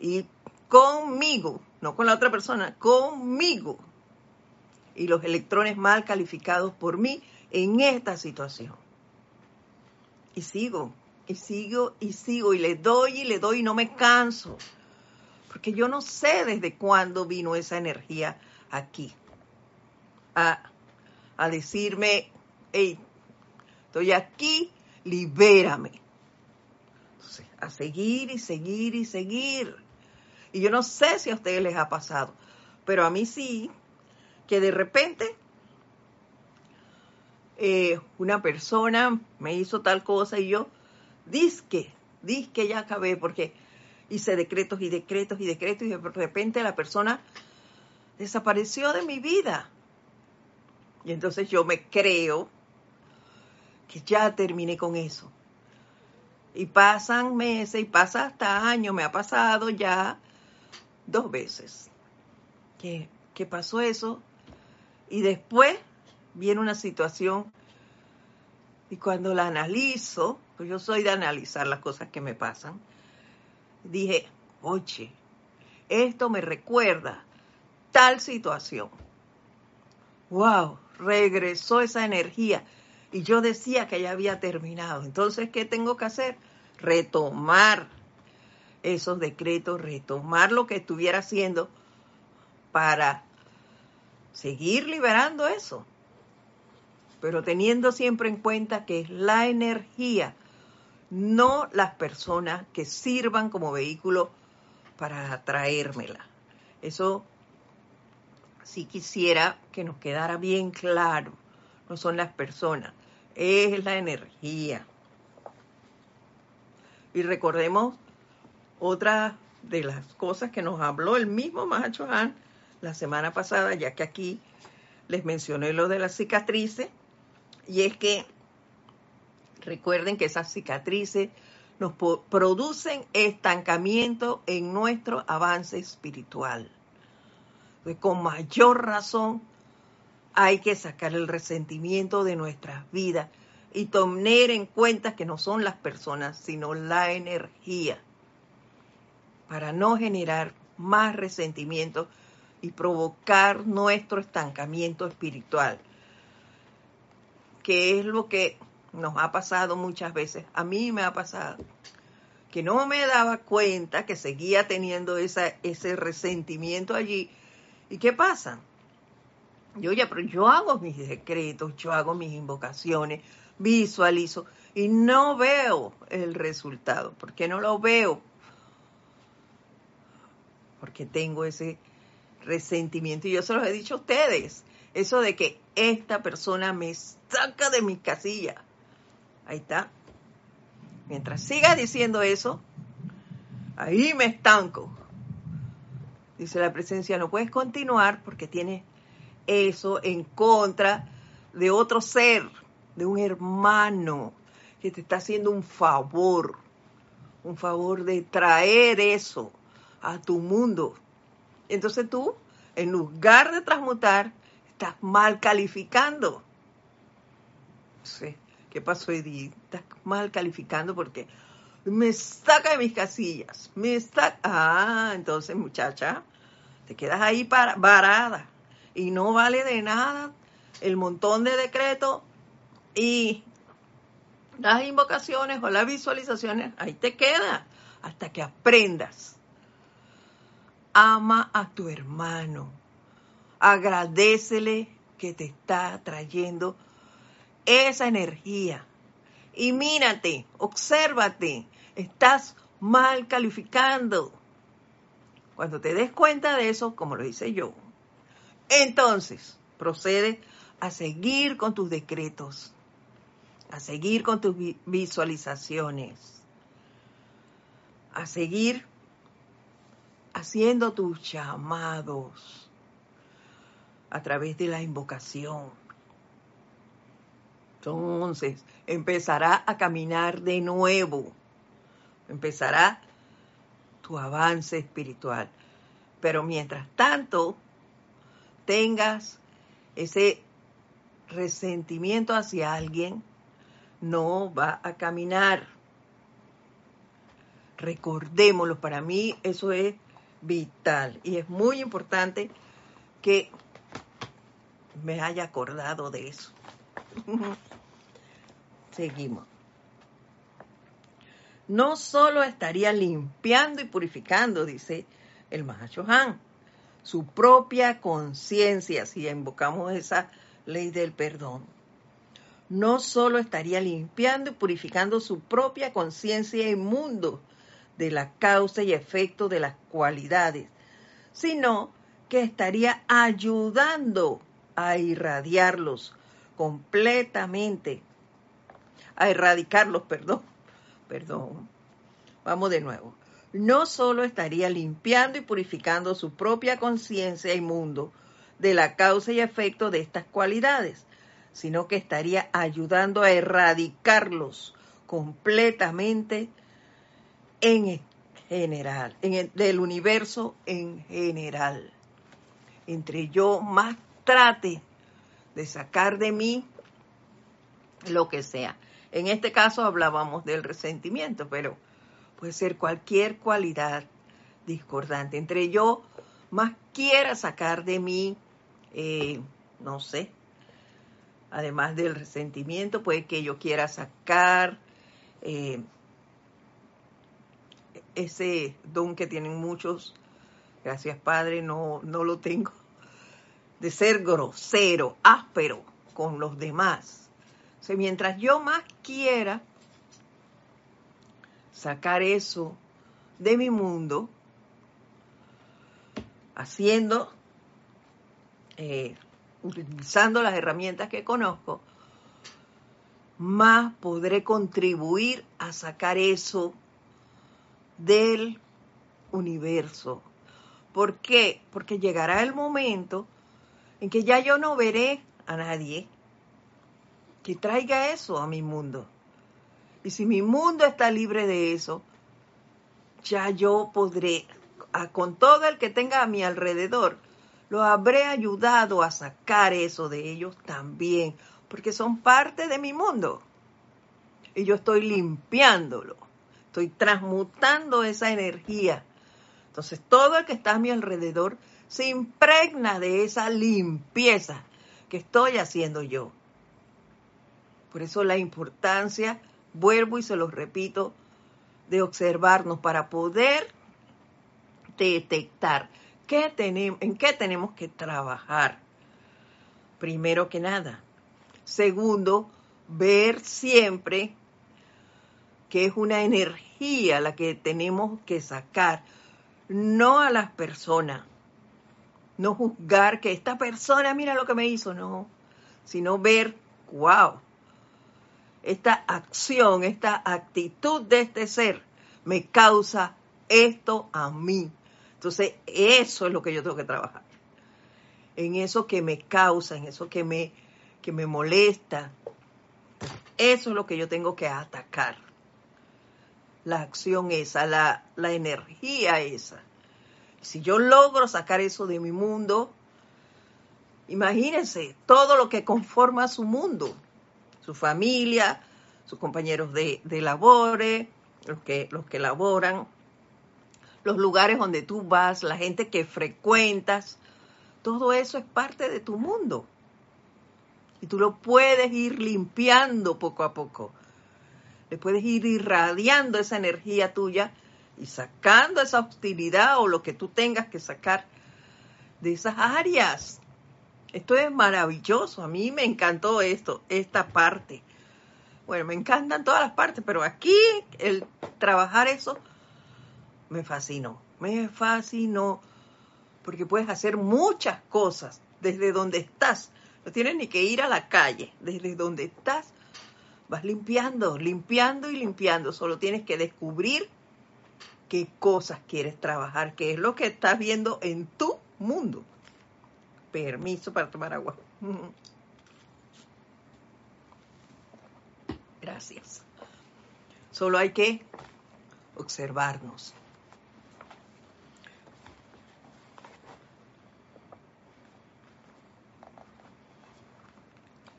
Speaker 1: y conmigo, no con la otra persona, conmigo y los electrones mal calificados por mí en esta situación. Y sigo, y sigo, y sigo, y le doy, y le doy, y no me canso. Porque yo no sé desde cuándo vino esa energía aquí. A, a decirme, hey, estoy aquí, libérame. Entonces, a seguir y seguir y seguir. Y yo no sé si a ustedes les ha pasado, pero a mí sí, que de repente eh, una persona me hizo tal cosa y yo, disque, disque ya acabé porque hice decretos y decretos y decretos y de repente la persona desapareció de mi vida. Y entonces yo me creo que ya terminé con eso. Y pasan meses y pasa hasta años, me ha pasado ya dos veces que, que pasó eso y después viene una situación y cuando la analizo, pues yo soy de analizar las cosas que me pasan, dije, oye, esto me recuerda tal situación. Wow, regresó esa energía y yo decía que ya había terminado. Entonces, ¿qué tengo que hacer? Retomar esos decretos, retomar lo que estuviera haciendo para seguir liberando eso, pero teniendo siempre en cuenta que es la energía, no las personas que sirvan como vehículo para atraérmela. Eso sí quisiera que nos quedara bien claro. No son las personas, es la energía. Y recordemos otra de las cosas que nos habló el mismo Mahacho Han la semana pasada, ya que aquí les mencioné lo de las cicatrices, y es que recuerden que esas cicatrices nos producen estancamiento en nuestro avance espiritual. Pues con mayor razón hay que sacar el resentimiento de nuestras vidas y tener en cuenta que no son las personas, sino la energía, para no generar más resentimiento y provocar nuestro estancamiento espiritual, que es lo que nos ha pasado muchas veces. A mí me ha pasado que no me daba cuenta que seguía teniendo ese resentimiento allí. ¿Y qué pasa? Yo ya, pero yo hago mis decretos, yo hago mis invocaciones, visualizo y no veo el resultado. ¿Por qué no lo veo? Porque tengo ese resentimiento. Y yo se los he dicho a ustedes. Eso de que esta persona me saca de mi casilla. Ahí está. Mientras siga diciendo eso, ahí me estanco. Dice la presencia, no puedes continuar porque tienes eso en contra de otro ser, de un hermano que te está haciendo un favor, un favor de traer eso a tu mundo. Entonces tú, en lugar de transmutar, estás mal calificando. Sí. ¿Qué pasó, Edith? Estás mal calificando porque me saca de mis casillas. Me está. Ah, entonces, muchacha, te quedas ahí para, varada y no vale de nada el montón de decretos y las invocaciones o las visualizaciones, ahí te queda hasta que aprendas. Ama a tu hermano. Agradecele que te está trayendo esa energía. Y mírate, obsérvate, estás mal calificando. Cuando te des cuenta de eso, como lo hice yo, entonces procede a seguir con tus decretos, a seguir con tus visualizaciones, a seguir haciendo tus llamados a través de la invocación. Entonces empezará a caminar de nuevo, empezará tu avance espiritual. Pero mientras tanto, tengas ese resentimiento hacia alguien, no va a caminar. Recordémoslo, para mí eso es vital y es muy importante que me haya acordado de eso. Seguimos. No solo estaría limpiando y purificando, dice el Mahacho Han, su propia conciencia, si invocamos esa ley del perdón. No solo estaría limpiando y purificando su propia conciencia inmundo de la causa y efecto de las cualidades, sino que estaría ayudando a irradiarlos completamente, a erradicarlos, perdón, perdón. Vamos de nuevo. No solo estaría limpiando y purificando su propia conciencia y mundo de la causa y efecto de estas cualidades, sino que estaría ayudando a erradicarlos completamente en general, en el, del universo en general. Entre yo más trate de sacar de mí lo que sea. En este caso hablábamos del resentimiento, pero puede ser cualquier cualidad discordante. Entre yo más quiera sacar de mí, eh, no sé, además del resentimiento, puede que yo quiera sacar eh, ese don que tienen muchos, gracias Padre, no, no lo tengo, de ser grosero, áspero con los demás. O mientras yo más quiera sacar eso de mi mundo, haciendo, eh, utilizando las herramientas que conozco, más podré contribuir a sacar eso del universo. ¿Por qué? Porque llegará el momento en que ya yo no veré a nadie que traiga eso a mi mundo. Y si mi mundo está libre de eso, ya yo podré, con todo el que tenga a mi alrededor, lo habré ayudado a sacar eso de ellos también, porque son parte de mi mundo. Y yo estoy limpiándolo, estoy transmutando esa energía. Entonces todo el que está a mi alrededor se impregna de esa limpieza que estoy haciendo yo. Por eso la importancia, vuelvo y se los repito, de observarnos para poder detectar qué en qué tenemos que trabajar. Primero que nada. Segundo, ver siempre que es una energía la que tenemos que sacar, no a las personas. No juzgar que esta persona, mira lo que me hizo, no, sino ver, wow, esta acción, esta actitud de este ser me causa esto a mí. Entonces, eso es lo que yo tengo que trabajar. En eso que me causa, en eso que me, que me molesta. Eso es lo que yo tengo que atacar. La acción esa, la, la energía esa. Si yo logro sacar eso de mi mundo, imagínense todo lo que conforma su mundo su familia, sus compañeros de, labores, los que, los que laboran, los lugares donde tú vas, la gente que frecuentas, todo eso es parte de tu mundo. Y tú lo puedes ir limpiando poco a poco. Le puedes ir irradiando esa energía tuya y sacando esa hostilidad o lo que tú tengas que sacar de esas áreas. Esto es maravilloso, a mí me encantó esto, esta parte. Bueno, me encantan todas las partes, pero aquí el trabajar eso me fascinó, me fascinó, porque puedes hacer muchas cosas desde donde estás. No tienes ni que ir a la calle, desde donde estás vas limpiando, limpiando y limpiando. Solo tienes que descubrir qué cosas quieres trabajar, qué es lo que estás viendo en tu mundo permiso para tomar agua. Gracias. Solo hay que observarnos.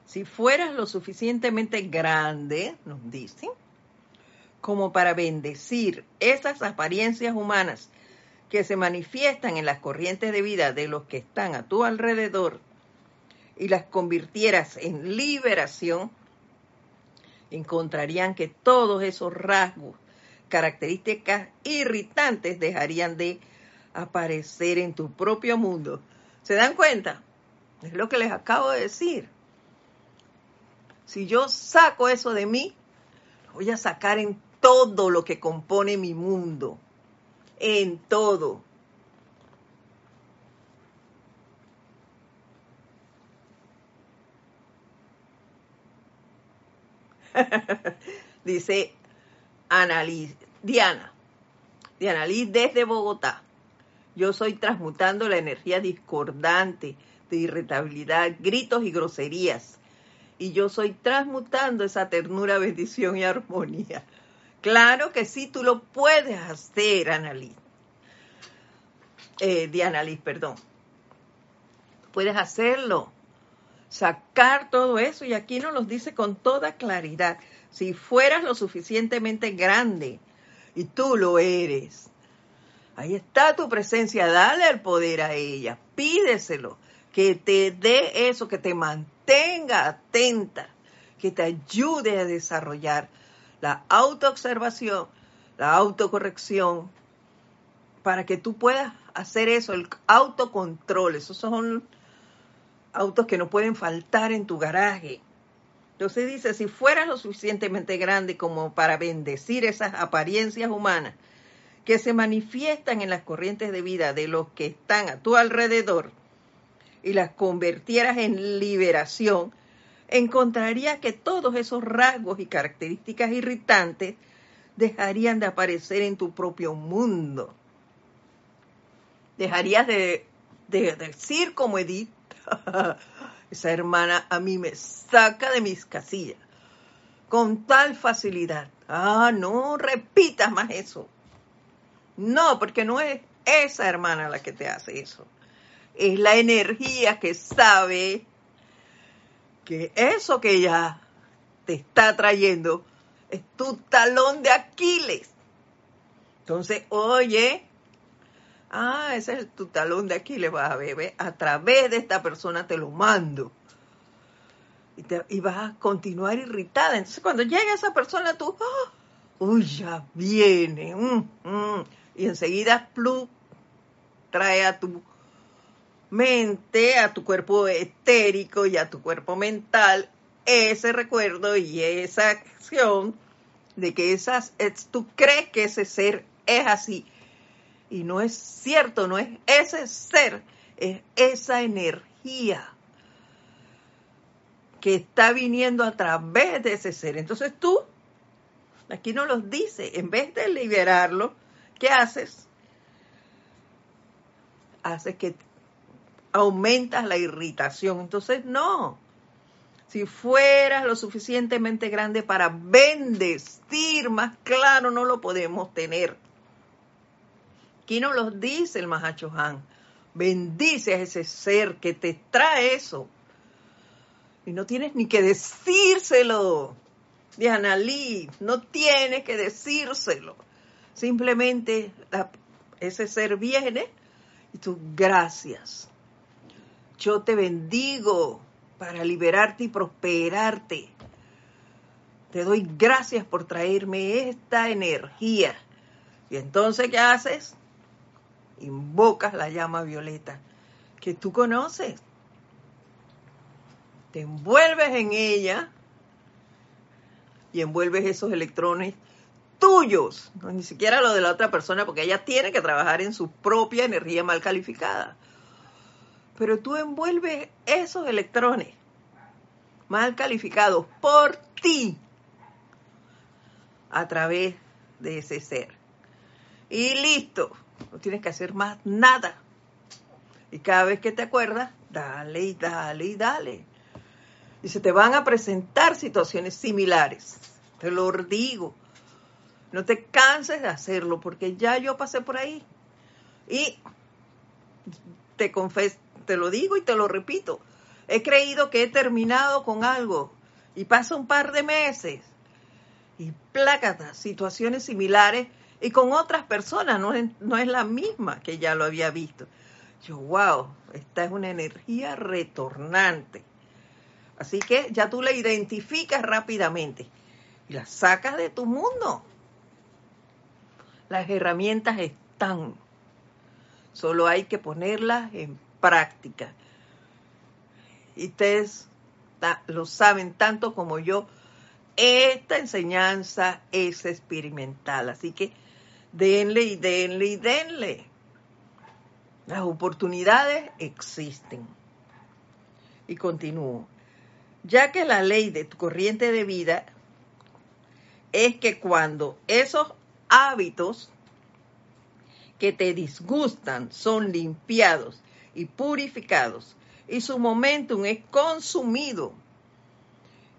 Speaker 1: Si fueras lo suficientemente grande, nos dicen, como para bendecir esas apariencias humanas que se manifiestan en las corrientes de vida de los que están a tu alrededor y las convirtieras en liberación, encontrarían que todos esos rasgos, características irritantes dejarían de aparecer en tu propio mundo. ¿Se dan cuenta? Es lo que les acabo de decir. Si yo saco eso de mí, voy a sacar en todo lo que compone mi mundo en todo. Dice Annalise, Diana, Diana Liz desde Bogotá. Yo soy transmutando la energía discordante de irritabilidad, gritos y groserías. Y yo soy transmutando esa ternura, bendición y armonía. Claro que sí, tú lo puedes hacer, Annalise. Eh, Diana Liz, perdón. Puedes hacerlo. Sacar todo eso. Y aquí nos lo dice con toda claridad. Si fueras lo suficientemente grande, y tú lo eres, ahí está tu presencia. Dale el poder a ella. Pídeselo. Que te dé eso, que te mantenga atenta, que te ayude a desarrollar la autoobservación, la autocorrección, para que tú puedas hacer eso, el autocontrol. Esos son autos que no pueden faltar en tu garaje. Entonces dice, si fueras lo suficientemente grande como para bendecir esas apariencias humanas que se manifiestan en las corrientes de vida de los que están a tu alrededor y las convirtieras en liberación, encontraría que todos esos rasgos y características irritantes dejarían de aparecer en tu propio mundo. Dejarías de, decir como Edith, esa hermana a mí me saca de mis casillas. con tal facilidad. Ah, no repitas más eso. No, porque no es esa hermana la que te hace eso. Es la energía que sabe que eso que ella te está trayendo es tu talón de Aquiles. Entonces, oye, ah, ese es tu talón de Aquiles, vas a ver, a través de esta persona te lo mando. Y, vas a continuar irritada. Entonces, cuando llega esa persona, tú, ¡ah! uy, ya viene. Mm, mm". y enseguida, plug, trae a tu mente, a tu cuerpo etérico y a tu cuerpo mental ese recuerdo y esa acción de que esas, tú crees que ese ser es así. Y no es cierto, no es ese ser, es esa energía que está viniendo a través de ese ser. Entonces tú, aquí no los dice, en vez de liberarlo, ¿qué haces? Haces que aumentas la irritación. Entonces, no. Si fueras lo suficientemente grande para bendecir, más claro no lo podemos tener. Aquí no los dice el Mahacho Han. Bendice a ese ser que te trae eso. Y no tienes ni que decírselo. Diana Lee, no tienes que decírselo. Simplemente ese ser viene y tú, gracias yo te bendigo para liberarte y prosperarte. Te doy gracias por traerme esta energía. Y entonces, ¿qué haces? Invocas la llama violeta que tú conoces. Te envuelves en ella y envuelves esos electrones tuyos, no ni siquiera lo de la otra persona, porque ella tiene que trabajar en su propia energía mal calificada pero tú envuelves esos electrones mal calificados por ti a través de ese ser. Y listo, no tienes que hacer más nada. Y cada vez que te acuerdas, dale y dale y dale. Y se te van a presentar situaciones similares. Te lo digo. No te canses de hacerlo porque ya yo pasé por ahí. Y te confieso, te lo digo y te lo repito. He creído que he terminado con algo y pasa un par de meses y plácatas, situaciones similares y con otras personas, no es, no es la misma que ya lo había visto. Yo, wow, esta es una energía retornante. Así que ya tú la identificas rápidamente y la sacas de tu mundo. Las herramientas están, solo hay que ponerlas en práctica. Y ustedes lo saben tanto como yo, esta enseñanza es experimental, así que denle y denle y denle. Las oportunidades existen. Y continúo. Ya que la ley de tu corriente de vida es que cuando esos hábitos que te disgustan son limpiados y purificados, y su momentum es consumido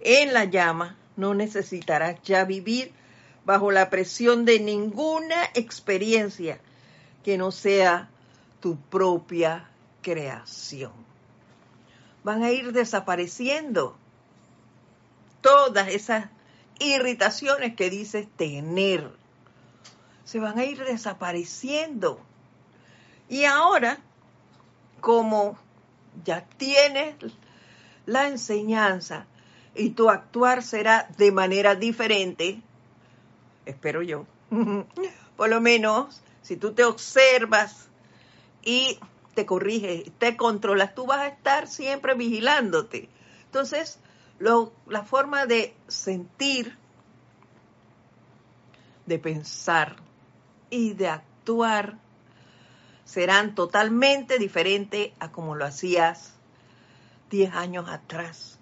Speaker 1: en la llama, no necesitarás ya vivir bajo la presión de ninguna experiencia que no sea tu propia creación. Van a ir desapareciendo todas esas irritaciones que dices tener. Se van a ir desapareciendo. Y ahora como ya tienes la enseñanza y tu actuar será de manera diferente, espero yo, por lo menos si tú te observas y te corriges, te controlas, tú vas a estar siempre vigilándote. Entonces, la forma de sentir, de pensar y de actuar serán totalmente diferentes a como lo hacías 10 años atrás.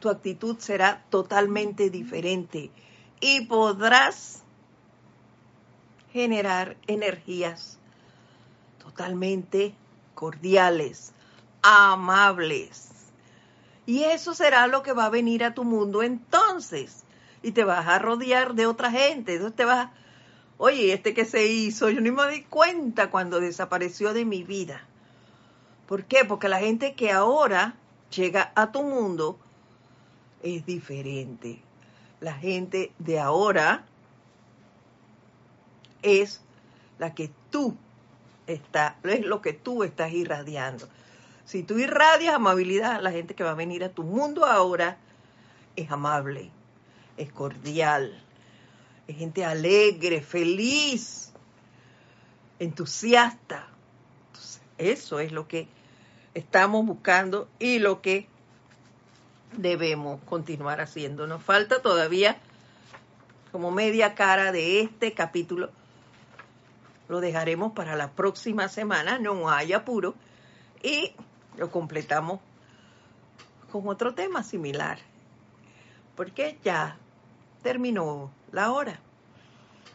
Speaker 1: Tu actitud será totalmente diferente y podrás generar energías totalmente cordiales, amables. Y eso será lo que va a venir a tu mundo entonces. y te vas a rodear de otra gente. Entonces te vas, oye, este que se hizo, yo ni me di cuenta cuando desapareció de mi vida. ¿Por qué? Porque la gente que ahora llega a tu mundo es diferente. La gente de ahora es la que tú estás, es lo que tú estás irradiando. Si tú irradias amabilidad, la gente que va a venir a tu mundo ahora es amable, es cordial, es gente alegre, feliz, entusiasta. eso es lo que estamos buscando y lo que debemos continuar haciendo. Nos falta todavía como media cara de este capítulo. Lo dejaremos para la próxima semana, no hay apuro. Y lo completamos con otro tema similar, porque ya terminó la hora.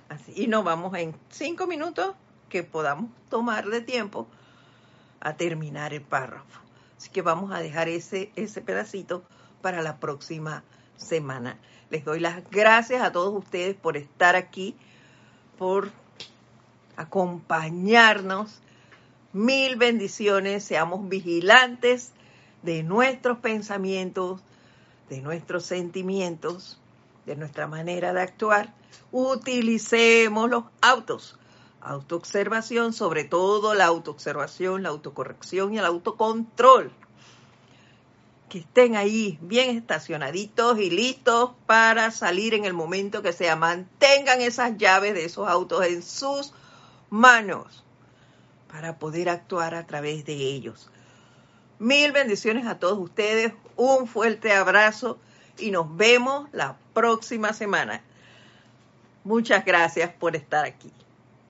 Speaker 1: Así, y nos vamos en cinco minutos que podamos tomar de tiempo a terminar el párrafo. Así que vamos a dejar ese, ese pedacito para la próxima semana. Les doy las gracias a todos ustedes por estar aquí, por acompañarnos Mil bendiciones, seamos vigilantes de nuestros pensamientos, de nuestros sentimientos, de nuestra manera de actuar. Utilicemos los autos. Autoobservación, sobre todo la autoobservación, la autocorrección y el autocontrol. Que estén ahí bien estacionaditos y listos para salir en el momento que sea. Mantengan esas llaves de esos autos en sus manos para poder actuar a través de ellos. Mil bendiciones a todos ustedes, un fuerte abrazo y nos vemos la próxima semana. Muchas gracias por estar aquí.